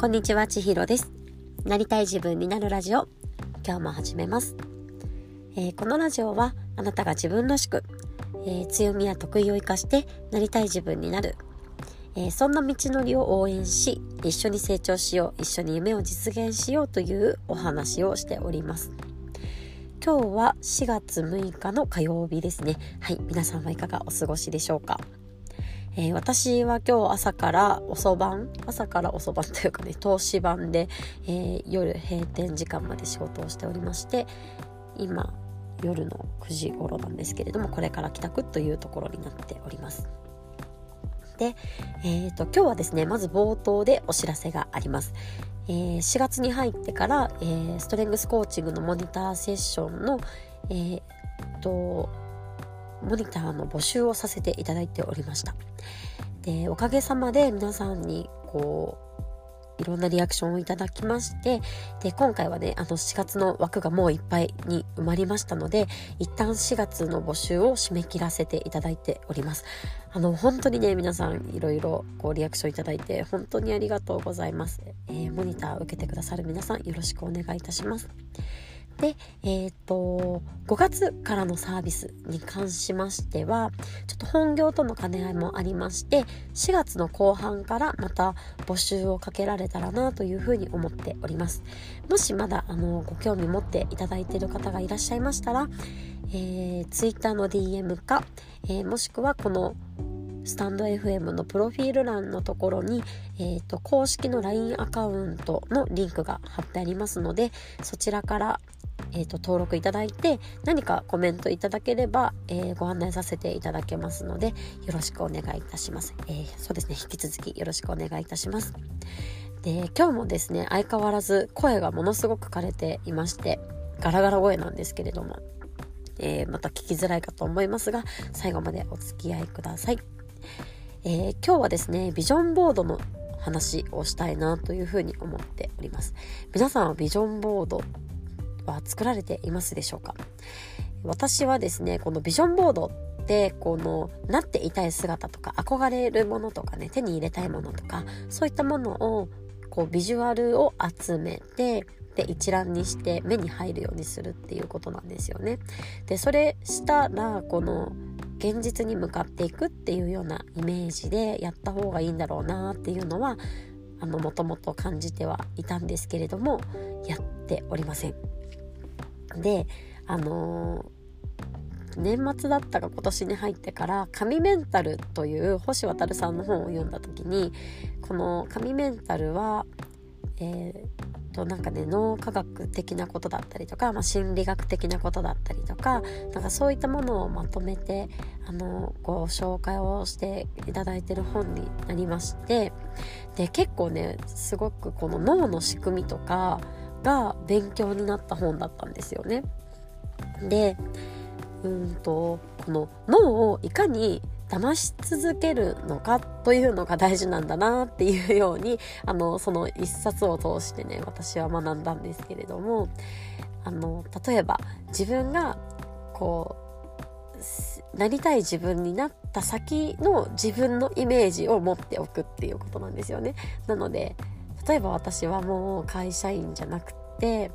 こんにちは、ちひろです。なりたい自分になるラジオ、今日も始めます。えー、このラジオは、あなたが自分らしく、えー、強みや得意を生かしてなりたい自分になる、えー、そんな道のりを応援し、一緒に成長しよう、一緒に夢を実現しようというお話をしております。今日は4月6日の火曜日ですね。はい、皆さんはいかがお過ごしでしょうか？えー、私は今日朝から遅番朝から遅番というかね投資番で、えー、夜閉店時間まで仕事をしておりまして今夜の9時頃なんですけれどもこれから帰宅というところになっております。で、えーと、今日はですねまず冒頭でお知らせがあります。えー、4月に入ってから、えー、ストレングスコーチングのモニターセッションの、えー、とモニターの募集をさせていただいておりました。で、おかげさまで皆さんにこう、いろんなリアクションをいただきまして、で、今回はね、あの4月の枠がもういっぱいに埋まりましたので、一旦4月の募集を締め切らせていただいております。あの、本当にね、皆さんいろいろこうリアクションいただいて、本当にありがとうございます。えー、モニター受けてくださる皆さんよろしくお願いいたします。で、えっ、ー、と、5月からのサービスに関しましては、ちょっと本業との兼ね合いもありまして、4月の後半からまた募集をかけられたらなというふうに思っております。もしまだ、あの、ご興味持っていただいている方がいらっしゃいましたら、えー、Twitter の DM か、えー、もしくはこのスタンド FM のプロフィール欄のところに、えーと、公式の LINE アカウントのリンクが貼ってありますのでそちらから、えーと、登録いただいて何かコメントいただければ、えー、ご案内させていただけますのでよろしくお願いいたします、えー、そうですね。引き続きよろしくお願いいたします。で今日もですね相変わらず声がものすごく枯れていましてガラガラ声なんですけれどもえー、また聞きづらいかと思いますが最後までお付き合いください。えー、今日はですねビジョンボードの話をしたいなというふうに思っております。皆さんはビジョンボードは作られていますでしょうか？私はですねこのビジョンボードってこのなっていたい姿とか憧れるものとかね手に入れたいものとかそういったものをこうビジュアルを集めてで一覧にして目に入るようにするっていうことなんですよね。でそれしたらこの現実に向かっていくっていうようなイメージでやった方がいいんだろうなっていうのはあのもともと感じてはいたんですけれどもやっておりません。であのー、年末だったか今年に入ってから「神メンタル」という星渉さんの本を読んだ時にこの神メンタルは、えー、となんかね脳科学的なことだったりとか、まあ、心理学的なことだったりとかなんかそういったものをまとめてあのご紹介をしていただいてる本になりましてで結構ねすごくこの脳の仕組みとかが勉強になった本だったんですよね。でうんとこの脳をいかに騙し続けるのかというのが大事なんだなっていうようにあのその一冊を通してね私は学んだんですけれどもあの例えば自分がこうなりたい自分になった先の自分のイメージを持っておくっていうことなんですよね。なので例えば私はもう会社員じゃなくて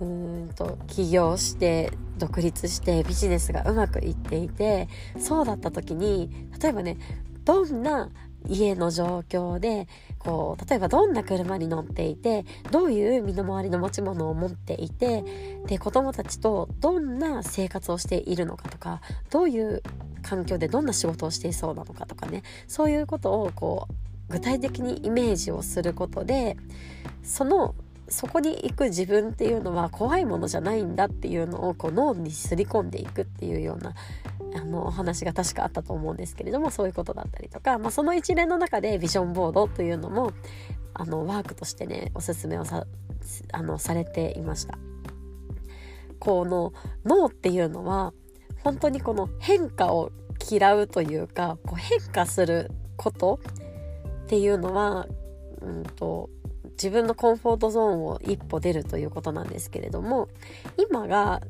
うんと起業して独立してビジネスがうまくいっていてそうだった時に例えばねどんな家の状況でこう例えばどんな車に乗っていてどういう身の回りの持ち物を持っていてで子供たちとどんな生活をしているのかとかどういう環境でどんな仕事をしていそうなのかとかねそういうことをこう具体的にイメージをすることでそのそこに行く自分っていうのは怖いものじゃないんだっていうのをこう脳にすり込んでいくっていうようなあのお話が確かあったと思うんですけれどもそういうことだったりとか、まあ、その一連の中でビジョンボードというのもあのワークとしてねおすすめをさあのされていました。この脳っていうのは本当にこの変化を嫌うというかこう変化することっていうのは、うんと自分のコンフォートゾーンを一歩出るということなんですけれども今が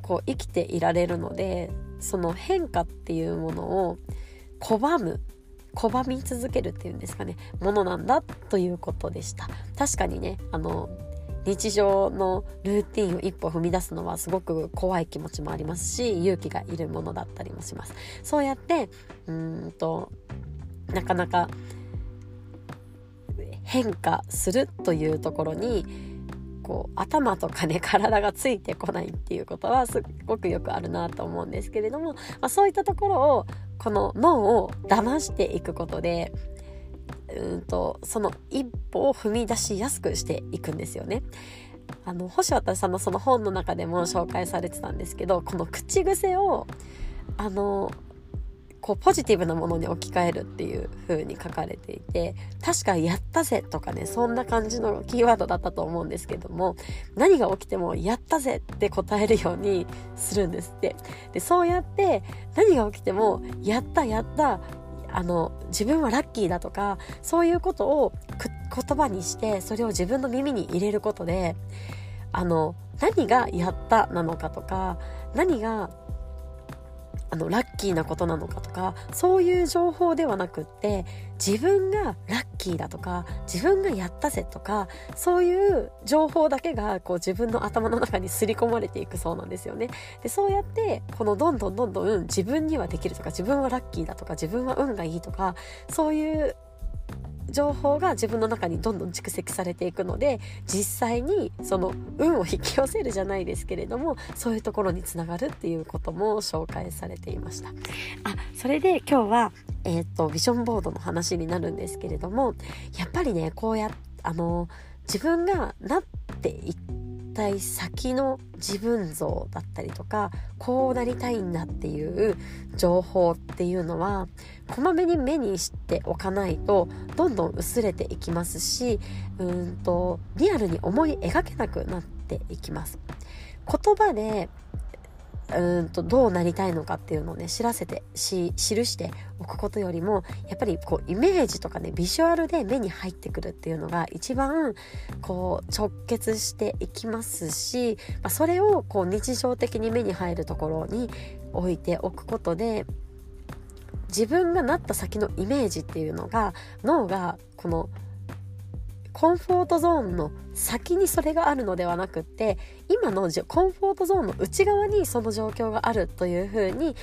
こう生きていられるのでその変化っていうものを拒む拒み続けるっていうんですかねものなんだということでした。確かにねあの日常のルーティンを一歩踏み出すのはすごく怖い気持ちもありますし勇気がいるものだったりもします。そうやってうんとなかなか変化するというところにこう頭とかね 体がついてこないっていうことはすっごくよくあるなと思うんですけれども、まあ、そういったところをこの脳を騙していくことでうんとその一歩を踏み出しやすくしていくんですよね。あの星渡さんのその本の中でも紹介されてたんですけどこの口癖をあのこうポジティブなものに置き換えるっていう風に書かれていて確か「やったぜ」とかねそんな感じのキーワードだったと思うんですけども何が起きても「やったぜ」って答えるようにするんですって。でそうやって何が起きても「やったやった」あの自分はラッキーだとかそういうことを言葉にしてそれを自分の耳に入れることであの何がやったなのかとか何があのラッキーなことなのかとかそういう情報ではなくって自分がラッキーだとか自分がやったぜとかそういう情報だけがこう自分の頭の中に刷り込まれていくそうなんですよね。でそうやってこのどんどんどんどん自分にはできるとか自分はラッキーだとか自分は運がいいとかそういう情報が自分の中にどんどん蓄積されていくので実際にその運を引き寄せるじゃないですけれどもそういうところにつながるっていうことも紹介されていました。あそれで今日は、えーと、ビジョンボードの話になるんですけれどもやっぱりねこうやあの自分がなってい先の自分像だったりとかこうなりたいんだっていう情報っていうのはこまめに目にしておかないとどんどん薄れていきますしうんとリアルに思い描けなくなっていきます。言葉でうんとどうなりたいのかっていうのをね知らせてし記しておくことよりもやっぱりこうイメージとかねビジュアルで目に入ってくるっていうのが一番こう直結していきますし、まあ、それをこう日常的に目に入るところに置いておくことで自分がなった先のイメージっていうのが脳がこのコンフォートゾーンの先にそれがあるのではなくって今のコンフォートゾーンの内側にその状況があるというふうに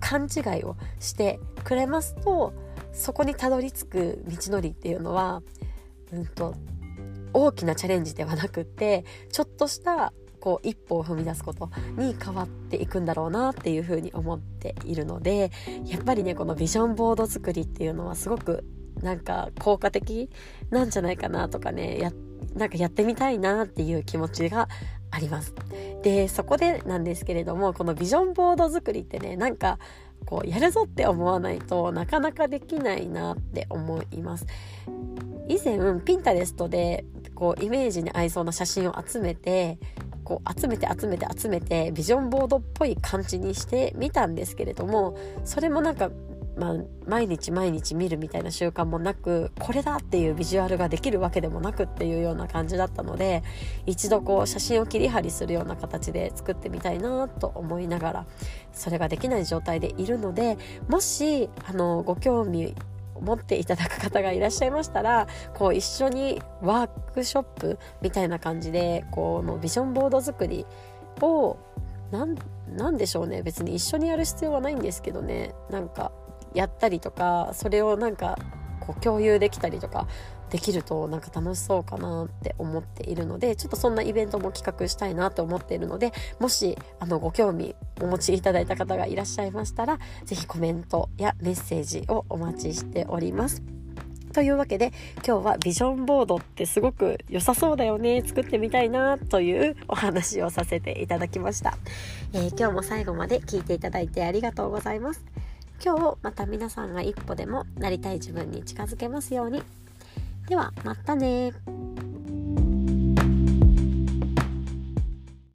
勘違いをしてくれますとそこにたどり着く道のりっていうのは、うんと、大きなチャレンジではなくってちょっとしたこう一歩を踏み出すことに変わっていくんだろうなっていうふうに思っているのでやっぱりねこのビジョンボード作りっていうのはすごくなんか効果的なんじゃないかなとかねやなんかやってみたいなっていう気持ちがあります。でそこでなんですけれどもこのビジョンボード作りってねなんかこうやるぞって思わないとなかなかできないなって思います。以前ピンタレストでこうイメージに合いそうな写真を集めてこう集めて集めて集めてビジョンボードっぽい感じにしてみたんですけれどもそれもなんかまあ、毎日毎日見るみたいな習慣もなくこれだっていうビジュアルができるわけでもなくっていうような感じだったので一度こう写真を切り貼りするような形で作ってみたいなと思いながらそれができない状態でいるのでもしあのご興味持っていただく方がいらっしゃいましたらこう一緒にワークショップみたいな感じでこのビジョンボード作りをなんでしょうね。別に一緒にやる必要はないんですけどね。なんかやったりとかそれをなんかこう共有できたりとかできるとなんか楽しそうかなって思っているのでちょっとそんなイベントも企画したいなと思っているのでもしあのご興味お持ちいただいた方がいらっしゃいましたら是非コメントやメッセージをお待ちしております。というわけで今日はビジョンボードってすごく良さそうだよね作ってみたいなというお話をさせていただきました、えー、今日も最後まで聞いていただいてありがとうございます今日また皆さんが一歩でもなりたい自分に近づけますように。では、またね